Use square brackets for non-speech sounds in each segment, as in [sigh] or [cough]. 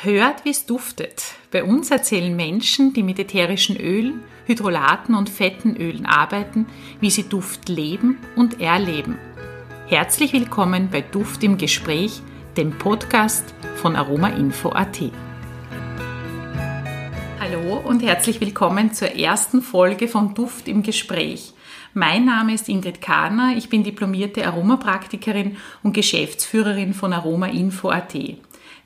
Hört, wie es duftet. Bei uns erzählen Menschen, die mit ätherischen Ölen, Hydrolaten und fetten Ölen arbeiten, wie sie Duft leben und erleben. Herzlich willkommen bei Duft im Gespräch, dem Podcast von aromainfo.at. Hallo und herzlich willkommen zur ersten Folge von Duft im Gespräch. Mein Name ist Ingrid Kahner, ich bin diplomierte Aromapraktikerin und Geschäftsführerin von aromainfo.at.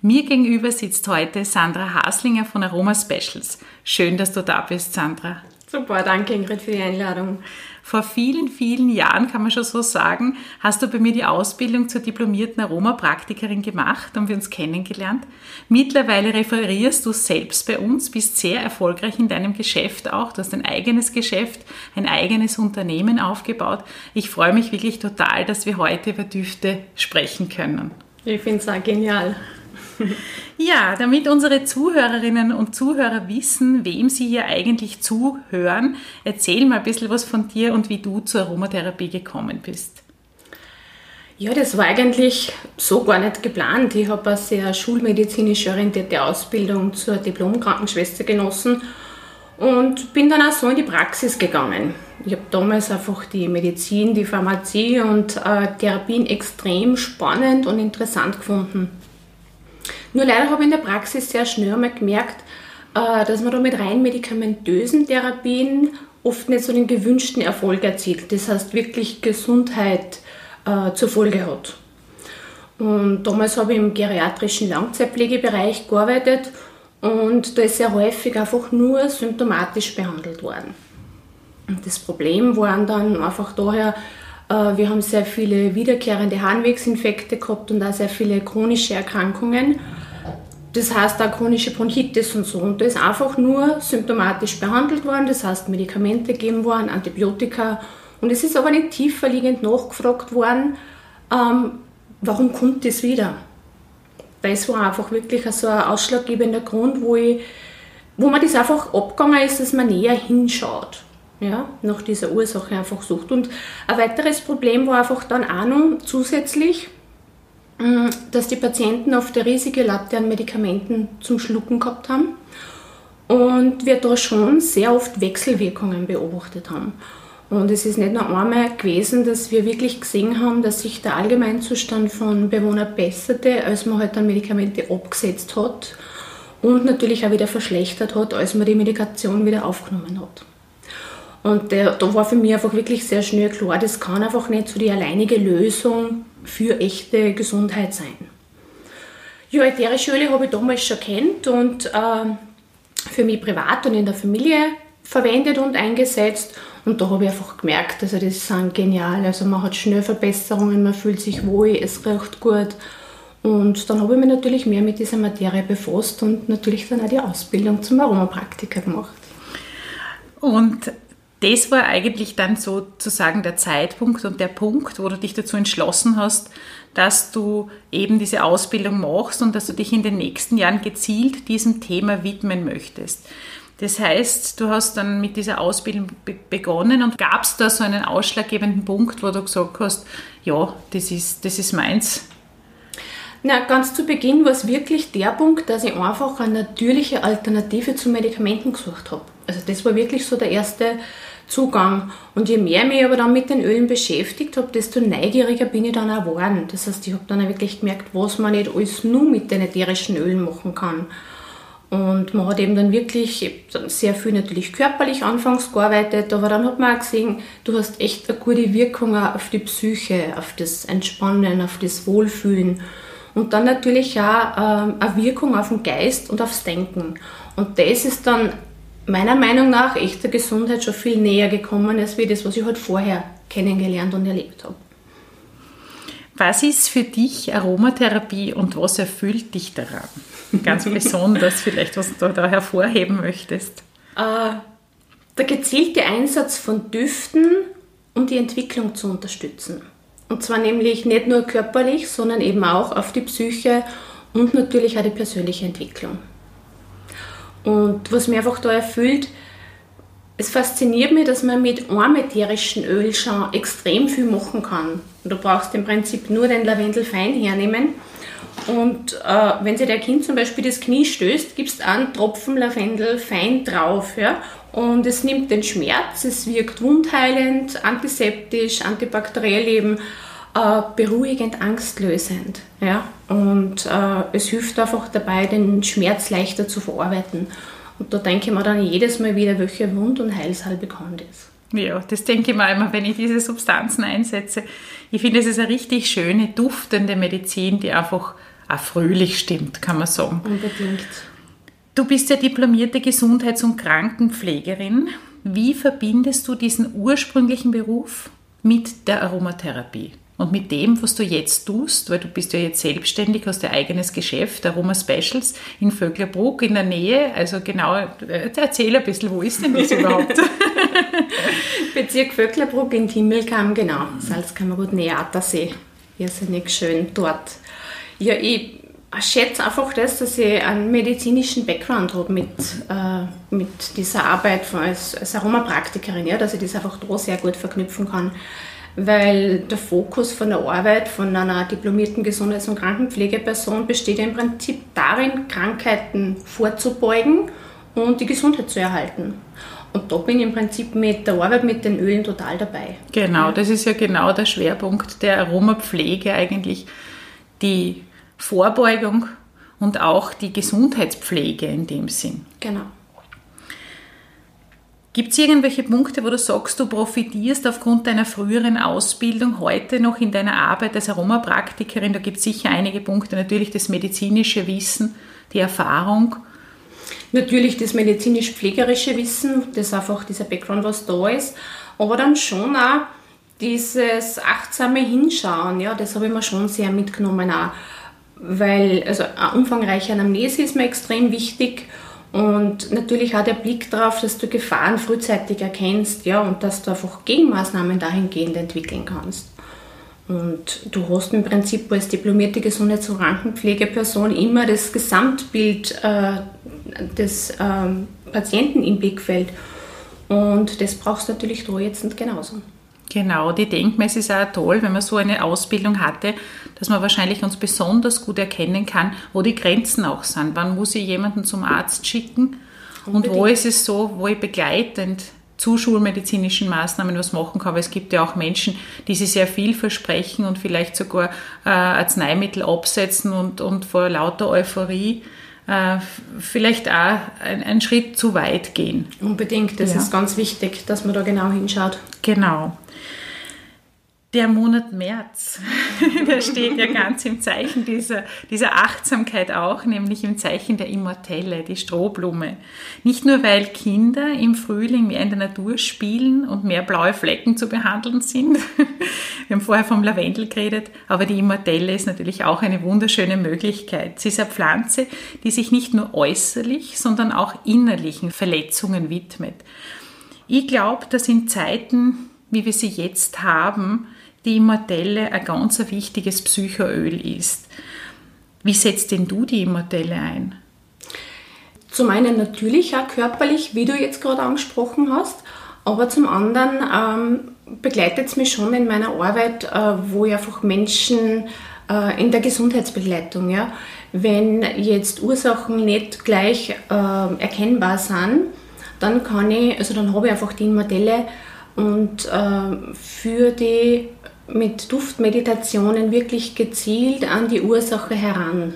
Mir gegenüber sitzt heute Sandra Haslinger von Aroma Specials. Schön, dass du da bist, Sandra. Super, danke Ingrid für die Einladung. Vor vielen, vielen Jahren, kann man schon so sagen, hast du bei mir die Ausbildung zur diplomierten Aromapraktikerin gemacht und wir uns kennengelernt. Mittlerweile referierst du selbst bei uns, bist sehr erfolgreich in deinem Geschäft auch. Du hast ein eigenes Geschäft, ein eigenes Unternehmen aufgebaut. Ich freue mich wirklich total, dass wir heute über Düfte sprechen können. Ich finde es auch genial. [laughs] Ja, damit unsere Zuhörerinnen und Zuhörer wissen, wem sie hier eigentlich zuhören, erzähl mal ein bisschen was von dir und wie du zur Aromatherapie gekommen bist. Ja, das war eigentlich so gar nicht geplant. Ich habe eine sehr schulmedizinisch orientierte Ausbildung zur Diplom-Krankenschwester genossen und bin dann auch so in die Praxis gegangen. Ich habe damals einfach die Medizin, die Pharmazie und äh, Therapien extrem spannend und interessant gefunden. Nur leider habe ich in der Praxis sehr schnell mal gemerkt, äh, dass man da mit rein medikamentösen Therapien oft nicht so den gewünschten Erfolg erzielt. Das heißt, wirklich Gesundheit äh, zur Folge hat. Und damals habe ich im geriatrischen Langzeitpflegebereich gearbeitet und da ist sehr häufig einfach nur symptomatisch behandelt worden. Und das Problem waren dann einfach daher, äh, wir haben sehr viele wiederkehrende Harnwegsinfekte gehabt und auch sehr viele chronische Erkrankungen. Das heißt auch chronische Bronchitis und so. Und da ist einfach nur symptomatisch behandelt worden, das heißt Medikamente gegeben worden, Antibiotika. Und es ist aber nicht tiefer liegend nachgefragt worden, ähm, warum kommt das wieder? Das war einfach wirklich so ein ausschlaggebender Grund, wo, ich, wo man das einfach abgegangen ist, dass man näher hinschaut. Ja, nach dieser Ursache einfach sucht. Und ein weiteres Problem war einfach dann auch noch zusätzlich, dass die Patienten oft eine riesige Latte an Medikamenten zum Schlucken gehabt haben und wir da schon sehr oft Wechselwirkungen beobachtet haben. Und es ist nicht nur einmal gewesen, dass wir wirklich gesehen haben, dass sich der Allgemeinzustand von Bewohnern besserte, als man halt dann Medikamente abgesetzt hat und natürlich auch wieder verschlechtert hat, als man die Medikation wieder aufgenommen hat. Und da war für mich einfach wirklich sehr schnell klar, das kann einfach nicht so die alleinige Lösung für echte Gesundheit sein. Ja, ätherische Öle habe ich damals schon kennt und äh, für mich privat und in der Familie verwendet und eingesetzt. Und da habe ich einfach gemerkt, also das sind genial. Also man hat schnell Verbesserungen, man fühlt sich wohl, es riecht gut. Und dann habe ich mich natürlich mehr mit dieser Materie befasst und natürlich dann auch die Ausbildung zum Aromapraktiker gemacht. Und das war eigentlich dann sozusagen der Zeitpunkt und der Punkt, wo du dich dazu entschlossen hast, dass du eben diese Ausbildung machst und dass du dich in den nächsten Jahren gezielt diesem Thema widmen möchtest. Das heißt, du hast dann mit dieser Ausbildung begonnen und gab es da so einen ausschlaggebenden Punkt, wo du gesagt hast, ja, das ist, das ist meins. Na, ganz zu Beginn war es wirklich der Punkt, dass ich einfach eine natürliche Alternative zu Medikamenten gesucht habe. Also das war wirklich so der erste Zugang. Und je mehr ich mich aber dann mit den Ölen beschäftigt habe, desto neugieriger bin ich dann auch geworden. Das heißt, ich habe dann auch wirklich gemerkt, was man nicht alles nur mit den ätherischen Ölen machen kann. Und man hat eben dann wirklich sehr viel natürlich körperlich anfangs gearbeitet, aber dann hat man auch gesehen, du hast echt eine gute Wirkung auf die Psyche, auf das Entspannen, auf das Wohlfühlen. Und dann natürlich auch ähm, eine Wirkung auf den Geist und aufs Denken. Und das ist dann meiner Meinung nach echter Gesundheit schon viel näher gekommen als wie das, was ich halt vorher kennengelernt und erlebt habe. Was ist für dich Aromatherapie und was erfüllt dich daran? Ganz besonders vielleicht, was du da hervorheben möchtest. Äh, der gezielte Einsatz von Düften, um die Entwicklung zu unterstützen. Und zwar nämlich nicht nur körperlich, sondern eben auch auf die Psyche und natürlich auch die persönliche Entwicklung. Und was mir einfach da erfüllt, es fasziniert mich, dass man mit einem ätherischen Öl schon extrem viel machen kann. Du brauchst im Prinzip nur den Lavendel fein hernehmen Und äh, wenn sich der Kind zum Beispiel das Knie stößt, gibst du einen Tropfen Lavendel fein drauf. Ja? Und es nimmt den Schmerz, es wirkt wundheilend, antiseptisch, antibakteriell eben, äh, beruhigend, angstlösend. Ja? Und äh, es hilft einfach dabei, den Schmerz leichter zu verarbeiten. Und da denke ich mir dann jedes Mal wieder, welche Wund- und Heilsalbe kann das. Ja, das denke ich mir immer, wenn ich diese Substanzen einsetze. Ich finde, es ist eine richtig schöne, duftende Medizin, die einfach auch fröhlich stimmt, kann man sagen. Unbedingt. Du bist ja diplomierte Gesundheits- und Krankenpflegerin. Wie verbindest du diesen ursprünglichen Beruf mit der Aromatherapie? Und mit dem, was du jetzt tust, weil du bist ja jetzt selbstständig, hast dein eigenes Geschäft, Aroma Specials in Vöcklerbruck in der Nähe. Also genau, äh, erzähl ein bisschen, wo ist denn das überhaupt? [laughs] Bezirk Vöcklerbruck in Himmelkamm, genau. Salzkammergut Neatersee. Irrsinnig schön dort. Ja, ich schätze einfach das, dass ich einen medizinischen Background habe mit, äh, mit dieser Arbeit als, als Aromapraktikerin, ja, dass ich das einfach da sehr gut verknüpfen kann. Weil der Fokus von der Arbeit von einer diplomierten Gesundheits- und Krankenpflegeperson besteht im Prinzip darin, Krankheiten vorzubeugen und die Gesundheit zu erhalten. Und da bin ich im Prinzip mit der Arbeit mit den Ölen total dabei. Genau, das ist ja genau der Schwerpunkt der Aromapflege eigentlich, die Vorbeugung und auch die Gesundheitspflege in dem Sinn. Genau. Gibt es irgendwelche Punkte, wo du sagst, du profitierst aufgrund deiner früheren Ausbildung heute noch in deiner Arbeit als Aromapraktikerin? Da gibt es sicher einige Punkte. Natürlich das medizinische Wissen, die Erfahrung. Natürlich das medizinisch-pflegerische Wissen, das einfach dieser Background, was da ist. Aber dann schon auch dieses achtsame Hinschauen, ja, das habe ich mir schon sehr mitgenommen auch weil also eine umfangreiche Anamnese ist mir extrem wichtig und natürlich auch der Blick darauf, dass du Gefahren frühzeitig erkennst ja, und dass du einfach Gegenmaßnahmen dahingehend entwickeln kannst. Und du hast im Prinzip als diplomierte Gesundheits- und Krankenpflegeperson immer das Gesamtbild äh, des äh, Patienten im Blickfeld. Und das brauchst du natürlich da jetzt nicht genauso. Genau, die Denkmesse ist auch toll, wenn man so eine Ausbildung hatte, dass man wahrscheinlich uns besonders gut erkennen kann, wo die Grenzen auch sind. Wann muss ich jemanden zum Arzt schicken Unbedingt. und wo ist es so, wo ich begleitend zu schulmedizinischen Maßnahmen was machen kann. Weil es gibt ja auch Menschen, die sich sehr viel versprechen und vielleicht sogar äh, Arzneimittel absetzen und, und vor lauter Euphorie äh, vielleicht auch einen Schritt zu weit gehen. Unbedingt, das ja. ist ganz wichtig, dass man da genau hinschaut. Genau. Der Monat März, [laughs] der steht ja ganz im Zeichen dieser, dieser Achtsamkeit auch, nämlich im Zeichen der Immortelle, die Strohblume. Nicht nur, weil Kinder im Frühling mehr in der Natur spielen und mehr blaue Flecken zu behandeln sind. [laughs] Wir haben vorher vom Lavendel geredet, aber die Immortelle ist natürlich auch eine wunderschöne Möglichkeit. Sie ist eine Pflanze, die sich nicht nur äußerlich, sondern auch innerlichen Verletzungen widmet. Ich glaube, dass in Zeiten, wie wir sie jetzt haben, die Immortelle ein ganz wichtiges Psychoöl ist. Wie setzt denn du die Immortelle ein? Zum einen natürlich auch körperlich, wie du jetzt gerade angesprochen hast, aber zum anderen ähm, begleitet es mich schon in meiner Arbeit, äh, wo ich einfach Menschen äh, in der Gesundheitsbegleitung, ja, wenn jetzt Ursachen nicht gleich äh, erkennbar sind, dann kann ich, also dann habe ich einfach die Immortelle und äh, für die mit Duftmeditationen wirklich gezielt an die Ursache heran.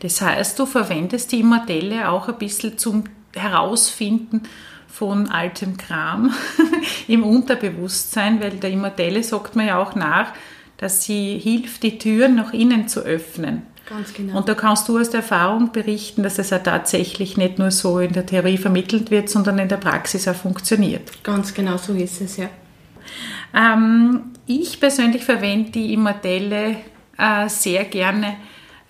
Das heißt, du verwendest die Immortelle auch ein bisschen zum Herausfinden von altem Kram [laughs] im Unterbewusstsein, weil der Immortelle sagt man ja auch nach, dass sie hilft, die Türen nach innen zu öffnen. Ganz genau. Und da kannst du aus der Erfahrung berichten, dass es ja tatsächlich nicht nur so in der Theorie vermittelt wird, sondern in der Praxis auch funktioniert. Ganz genau so ist es, ja. Ähm, ich persönlich verwende die Immortelle äh, sehr gerne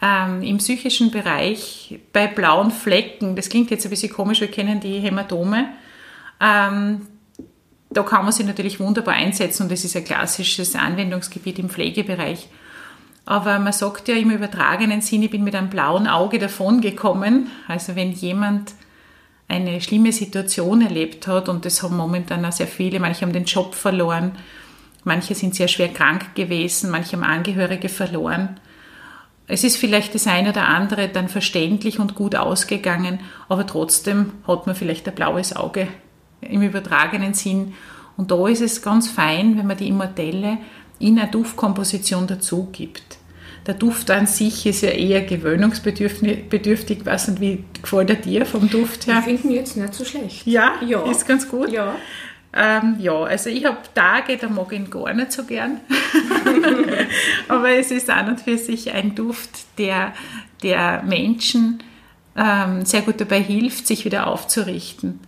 ähm, im psychischen Bereich bei blauen Flecken. Das klingt jetzt ein bisschen komisch, wir kennen die Hämatome. Ähm, da kann man sie natürlich wunderbar einsetzen und das ist ein klassisches Anwendungsgebiet im Pflegebereich. Aber man sagt ja im übertragenen Sinn, ich bin mit einem blauen Auge davongekommen. Also wenn jemand eine schlimme Situation erlebt hat und das haben momentan auch sehr viele, manche haben den Job verloren, manche sind sehr schwer krank gewesen, manche haben Angehörige verloren. Es ist vielleicht das eine oder andere dann verständlich und gut ausgegangen, aber trotzdem hat man vielleicht ein blaues Auge im übertragenen Sinn. Und da ist es ganz fein, wenn man die Immortelle in eine Duftkomposition dazu gibt. Der Duft an sich ist ja eher gewöhnungsbedürftig. Was und wie gefällt er dir vom Duft her? Ich finde ihn jetzt nicht so schlecht. Ja, ja. ist ganz gut. Ja. Ähm, ja, also ich habe Tage, da mag ich ihn gar nicht so gern. [laughs] Aber es ist an und für sich ein Duft, der, der Menschen ähm, sehr gut dabei hilft, sich wieder aufzurichten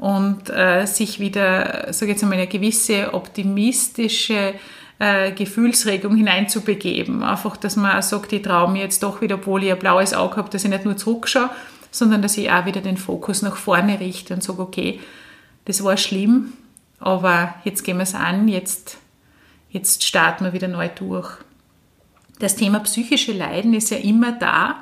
und äh, sich wieder, sage jetzt einmal, eine gewisse optimistische äh, Gefühlsregung hineinzubegeben. Einfach, dass man auch sagt, ich traue mir jetzt doch wieder, obwohl ich ein blaues Auge habe, dass ich nicht nur zurückschaue, sondern dass ich auch wieder den Fokus nach vorne richte und sage, okay, das war schlimm, aber jetzt gehen wir es an, jetzt, jetzt starten wir wieder neu durch. Das Thema psychische Leiden ist ja immer da,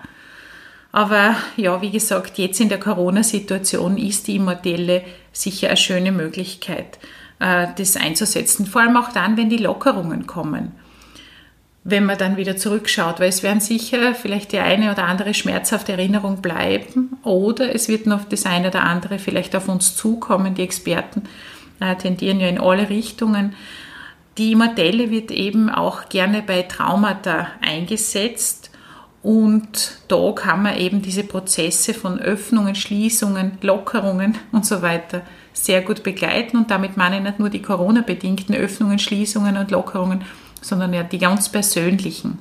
aber ja, wie gesagt, jetzt in der Corona-Situation ist die Immortelle sicher eine schöne Möglichkeit, äh, das einzusetzen. Vor allem auch dann, wenn die Lockerungen kommen. Wenn man dann wieder zurückschaut, weil es werden sicher vielleicht die eine oder andere schmerzhafte Erinnerung bleiben oder es wird noch das eine oder andere vielleicht auf uns zukommen. Die Experten äh, tendieren ja in alle Richtungen. Die Immortelle wird eben auch gerne bei Traumata eingesetzt und da kann man eben diese Prozesse von Öffnungen, Schließungen, Lockerungen und so weiter sehr gut begleiten. Und damit meine ich nicht nur die Corona-bedingten Öffnungen, Schließungen und Lockerungen, sondern ja die ganz persönlichen.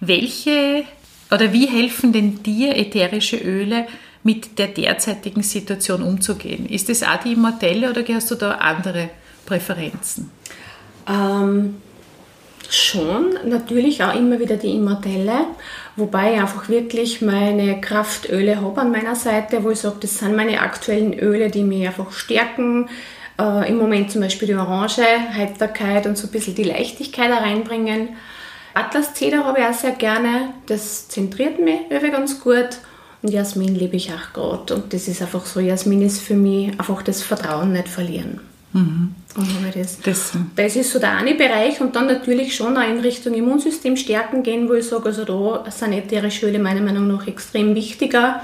Welche oder wie helfen denn dir ätherische Öle mit der derzeitigen Situation umzugehen? Ist das auch die Immortelle oder hast du da andere Präferenzen? Ähm, schon, natürlich auch immer wieder die Immortelle, wobei ich einfach wirklich meine Kraftöle habe an meiner Seite, wo ich sage, das sind meine aktuellen Öle, die mich einfach stärken. Äh, Im Moment zum Beispiel die Orange, Heiterkeit und so ein bisschen die Leichtigkeit reinbringen. Atlas Zeder habe ich auch sehr gerne, das zentriert mich irgendwie ganz gut. Und Jasmin liebe ich auch gerade. Und das ist einfach so, Jasmin ist für mich einfach das Vertrauen nicht verlieren. Mhm. Das. Das, das ist so der eine Bereich und dann natürlich schon auch in Richtung Immunsystem stärken gehen, wo ich sage, also da sind ätherische Öle meiner Meinung nach extrem wichtiger.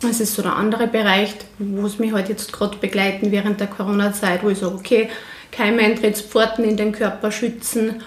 Das ist so der andere Bereich, wo es mich halt jetzt gerade begleiten während der Corona-Zeit, wo ich sage, okay, Keimeintrittspforten in den Körper schützen.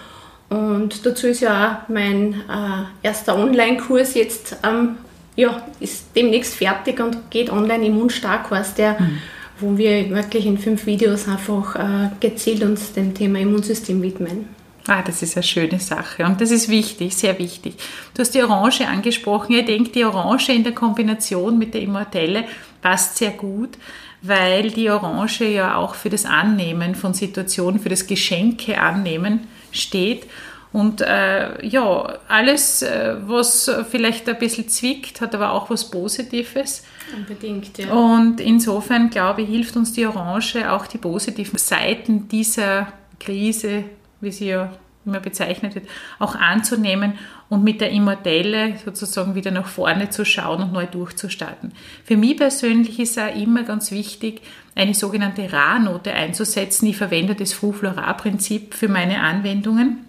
Und dazu ist ja auch mein äh, erster Online-Kurs jetzt, ähm, ja, ist demnächst fertig und geht online immunstark, heißt der. Mhm wo wir wirklich in fünf Videos einfach äh, gezielt uns dem Thema Immunsystem widmen. Ah, das ist eine schöne Sache und das ist wichtig, sehr wichtig. Du hast die Orange angesprochen. Ich denke, die Orange in der Kombination mit der Immortelle passt sehr gut, weil die Orange ja auch für das Annehmen von Situationen, für das Geschenke annehmen steht. Und äh, ja, alles, äh, was vielleicht ein bisschen zwickt, hat aber auch was Positives. Unbedingt, ja. Und insofern, glaube ich, hilft uns die Orange auch die positiven Seiten dieser Krise, wie sie ja immer bezeichnet wird, auch anzunehmen und mit der Immortelle sozusagen wieder nach vorne zu schauen und neu durchzustarten. Für mich persönlich ist auch immer ganz wichtig, eine sogenannte Ra-Note einzusetzen. Ich verwende das Fru-Flora-Prinzip für meine Anwendungen.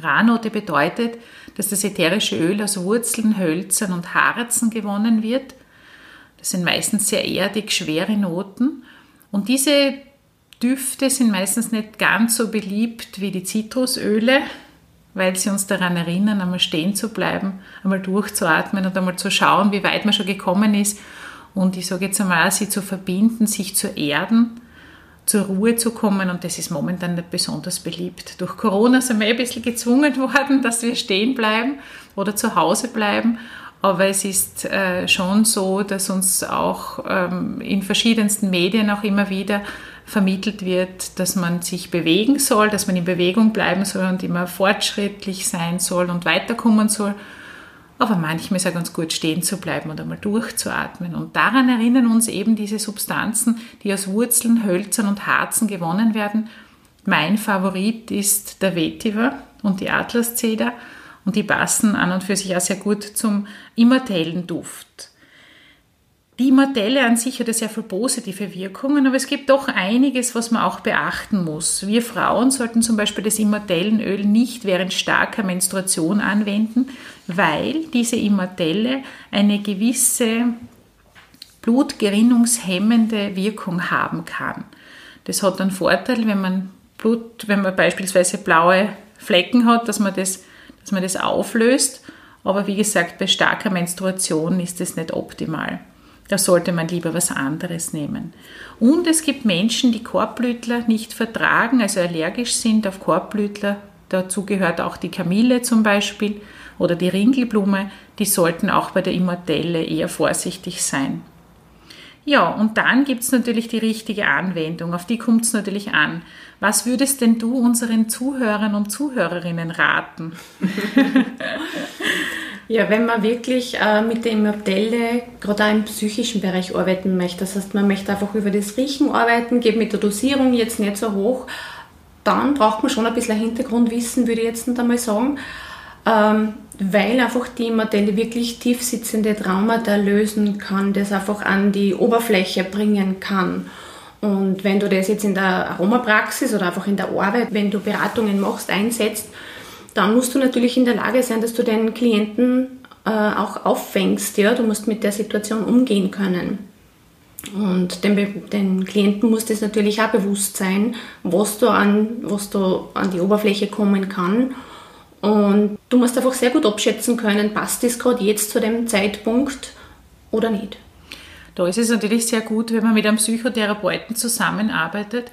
Ra-Note bedeutet, dass das ätherische Öl aus Wurzeln, Hölzern und Harzen gewonnen wird. Das sind meistens sehr erdig, schwere Noten. Und diese Düfte sind meistens nicht ganz so beliebt wie die Zitrusöle, weil sie uns daran erinnern, einmal stehen zu bleiben, einmal durchzuatmen und einmal zu schauen, wie weit man schon gekommen ist. Und ich sage jetzt einmal, sie zu verbinden, sich zu erden zur Ruhe zu kommen und das ist momentan nicht besonders beliebt. Durch Corona sind wir ein bisschen gezwungen [laughs] worden, dass wir stehen bleiben oder zu Hause bleiben, aber es ist äh, schon so, dass uns auch ähm, in verschiedensten Medien auch immer wieder vermittelt wird, dass man sich bewegen soll, dass man in Bewegung bleiben soll und immer fortschrittlich sein soll und weiterkommen soll. Aber manchmal ist auch ganz gut, stehen zu bleiben und einmal durchzuatmen. Und daran erinnern uns eben diese Substanzen, die aus Wurzeln, Hölzern und Harzen gewonnen werden. Mein Favorit ist der Vetiver und die Atlaszeder und die passen an und für sich auch sehr gut zum immortellen Duft. Die Immortelle an sich hat sehr viele positive Wirkungen, aber es gibt doch einiges, was man auch beachten muss. Wir Frauen sollten zum Beispiel das Immortellenöl nicht während starker Menstruation anwenden, weil diese Immortelle eine gewisse blutgerinnungshemmende Wirkung haben kann. Das hat einen Vorteil, wenn man Blut, wenn man beispielsweise blaue Flecken hat, dass man das, dass man das auflöst. Aber wie gesagt, bei starker Menstruation ist das nicht optimal. Da sollte man lieber was anderes nehmen. Und es gibt Menschen, die Korbblütler nicht vertragen, also allergisch sind auf Korbblütler. Dazu gehört auch die Kamille zum Beispiel oder die Ringelblume. Die sollten auch bei der Immortelle eher vorsichtig sein. Ja, und dann gibt es natürlich die richtige Anwendung. Auf die kommt es natürlich an. Was würdest denn du unseren Zuhörern und Zuhörerinnen raten? [laughs] Ja, wenn man wirklich äh, mit der Immortelle gerade auch im psychischen Bereich arbeiten möchte, das heißt, man möchte einfach über das Riechen arbeiten, geht mit der Dosierung jetzt nicht so hoch, dann braucht man schon ein bisschen Hintergrundwissen, würde ich jetzt nicht einmal sagen, ähm, weil einfach die Immortelle wirklich tiefsitzende Traumata lösen kann, das einfach an die Oberfläche bringen kann. Und wenn du das jetzt in der Aromapraxis oder einfach in der Arbeit, wenn du Beratungen machst, einsetzt, dann musst du natürlich in der Lage sein, dass du deinen Klienten äh, auch auffängst. Ja? Du musst mit der Situation umgehen können. Und den, den Klienten muss das natürlich auch bewusst sein, was du, an, was du an die Oberfläche kommen kann. Und du musst einfach sehr gut abschätzen können, passt das gerade jetzt zu dem Zeitpunkt oder nicht. Da ist es natürlich sehr gut, wenn man mit einem Psychotherapeuten zusammenarbeitet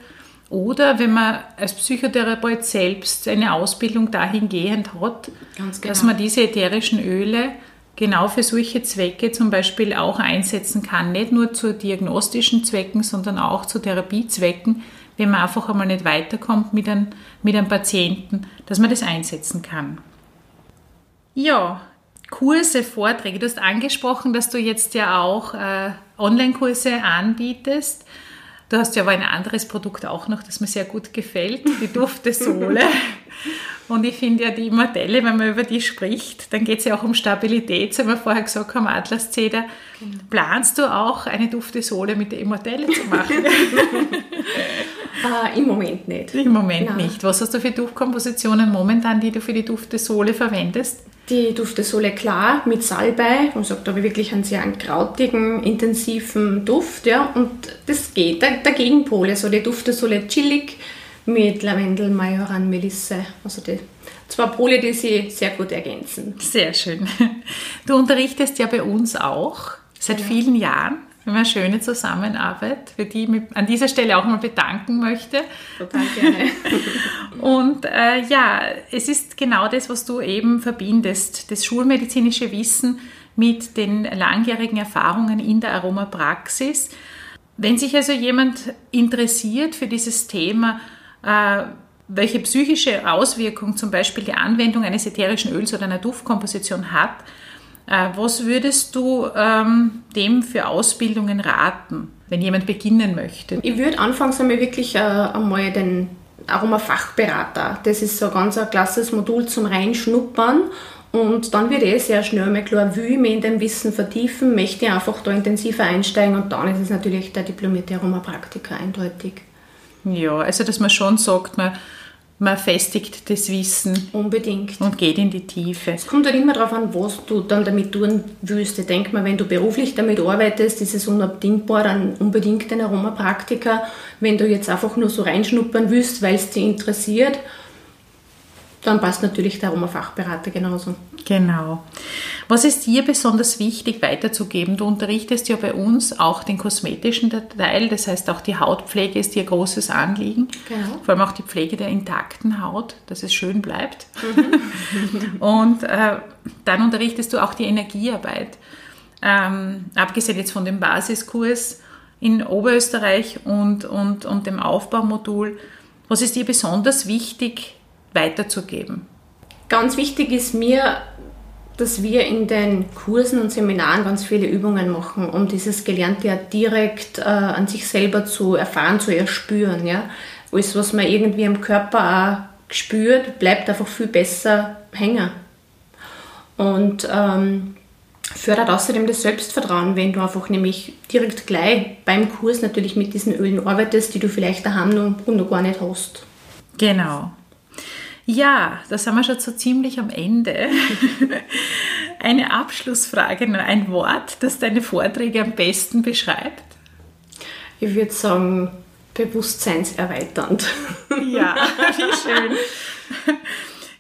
oder wenn man als Psychotherapeut selbst eine Ausbildung dahingehend hat, genau. dass man diese ätherischen Öle genau für solche Zwecke zum Beispiel auch einsetzen kann. Nicht nur zu diagnostischen Zwecken, sondern auch zu Therapiezwecken, wenn man einfach einmal nicht weiterkommt mit einem, mit einem Patienten, dass man das einsetzen kann. Ja, Kurse, Vorträge. Du hast angesprochen, dass du jetzt ja auch äh, Online-Kurse anbietest. Du hast ja aber ein anderes Produkt auch noch, das mir sehr gut gefällt, die Duftesole. [laughs] Und ich finde ja die Immortelle, wenn man über die spricht, dann geht es ja auch um Stabilität, so wie wir vorher gesagt haben, Atlaszeder. Genau. Planst du auch eine Duftesole mit der Immortelle zu machen? uh, [laughs] Im Moment nicht. Im Moment Nein. nicht. Was hast du für Duftkompositionen momentan, die du für die Duftesole verwendest? Die Duftesole klar mit Salbei und sagt aber wirklich einen sehr krautigen, intensiven Duft. Ja, und das geht. Der, der Gegenpol, also die Duftesole chillig mit Lavendel, Majoran, Melisse. Also die zwei Pole, die sich sehr gut ergänzen. Sehr schön. Du unterrichtest ja bei uns auch seit ja. vielen Jahren. Wir haben eine schöne Zusammenarbeit, für die ich mich an dieser Stelle auch mal bedanken möchte. Total gerne. [laughs] Und äh, ja, es ist genau das, was du eben verbindest, das schulmedizinische Wissen mit den langjährigen Erfahrungen in der Aromapraxis. Wenn sich also jemand interessiert für dieses Thema, äh, welche psychische Auswirkung zum Beispiel die Anwendung eines ätherischen Öls oder einer Duftkomposition hat, was würdest du ähm, dem für Ausbildungen raten, wenn jemand beginnen möchte? Ich würde anfangs einmal wirklich äh, einmal den Aromafachberater. Das ist so ein ganz ein klasses Modul zum Reinschnuppern. Und dann wird eh sehr schnell mal klar, will ich mich in dem Wissen vertiefen, möchte ich einfach da intensiver einsteigen und dann ist es natürlich der diplomierte Aromapraktiker eindeutig. Ja, also dass man schon sagt, man, man festigt das Wissen. Unbedingt. Und geht in die Tiefe. Es kommt halt immer darauf an, was du dann damit tun willst. Ich denke mal, wenn du beruflich damit arbeitest, ist es unabdingbar, dann unbedingt ein Aromapraktiker. Wenn du jetzt einfach nur so reinschnuppern willst, weil es dich interessiert, dann passt natürlich der Aromafachberater genauso. Genau. Was ist dir besonders wichtig weiterzugeben? Du unterrichtest ja bei uns auch den kosmetischen Teil, das heißt auch die Hautpflege ist dir großes Anliegen. Genau. Vor allem auch die Pflege der intakten Haut, dass es schön bleibt. Mhm. [laughs] Und äh, dann unterrichtest du auch die Energiearbeit. Ähm, abgesehen jetzt von dem Basiskurs in Oberösterreich und, und, und dem Aufbaumodul, was ist dir besonders wichtig weiterzugeben? Ganz wichtig ist mir, dass wir in den Kursen und Seminaren ganz viele Übungen machen, um dieses Gelernte ja direkt äh, an sich selber zu erfahren, zu erspüren. Ja? Alles, was man irgendwie im Körper auch spürt, bleibt einfach viel besser hängen. Und ähm, fördert außerdem das Selbstvertrauen, wenn du einfach nämlich direkt gleich beim Kurs natürlich mit diesen Ölen arbeitest, die du vielleicht daheim noch, noch gar nicht hast. Genau. Ja, da sind wir schon so ziemlich am Ende. [laughs] Eine Abschlussfrage, nur ein Wort, das deine Vorträge am besten beschreibt. Ich würde sagen, bewusstseinserweiternd. [laughs] Ja, wie schön.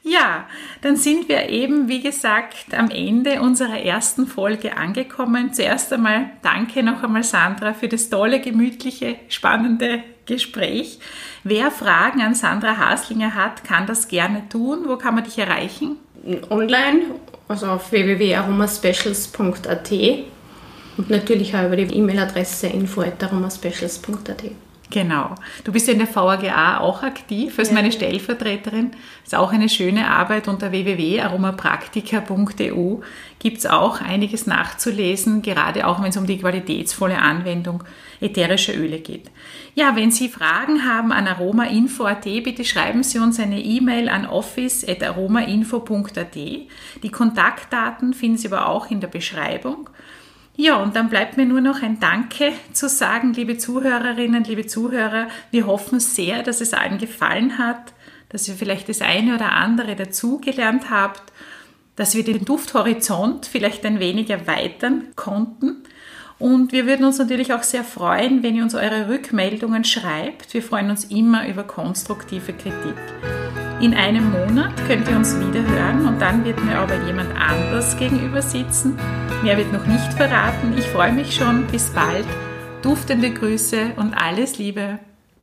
Ja, dann sind wir eben, wie gesagt, am Ende unserer ersten Folge angekommen. Zuerst einmal danke noch einmal, Sandra, für das tolle, gemütliche, spannende Gespräch. Wer Fragen an Sandra Haslinger hat, kann das gerne tun. Wo kann man dich erreichen? Online, also auf www.aromaspecials.at und natürlich auch über die E-Mail-Adresse info.aromaspecials.at. Genau. Du bist ja in der VAGA auch aktiv als ja. meine Stellvertreterin. Ist auch eine schöne Arbeit unter www.aromapraktika.eu gibt es auch einiges nachzulesen, gerade auch wenn es um die qualitätsvolle Anwendung ätherischer Öle geht. Ja, wenn Sie Fragen haben an aromainfo.at, bitte schreiben Sie uns eine E-Mail an office.aromainfo.at. Die Kontaktdaten finden Sie aber auch in der Beschreibung. Ja, und dann bleibt mir nur noch ein Danke zu sagen, liebe Zuhörerinnen, liebe Zuhörer. Wir hoffen sehr, dass es allen gefallen hat, dass ihr vielleicht das eine oder andere dazugelernt habt, dass wir den Dufthorizont vielleicht ein wenig erweitern konnten. Und wir würden uns natürlich auch sehr freuen, wenn ihr uns eure Rückmeldungen schreibt. Wir freuen uns immer über konstruktive Kritik. In einem Monat könnt ihr uns wieder hören und dann wird mir aber jemand anders gegenüber sitzen. Mehr wird noch nicht verraten. Ich freue mich schon. Bis bald. Duftende Grüße und alles Liebe.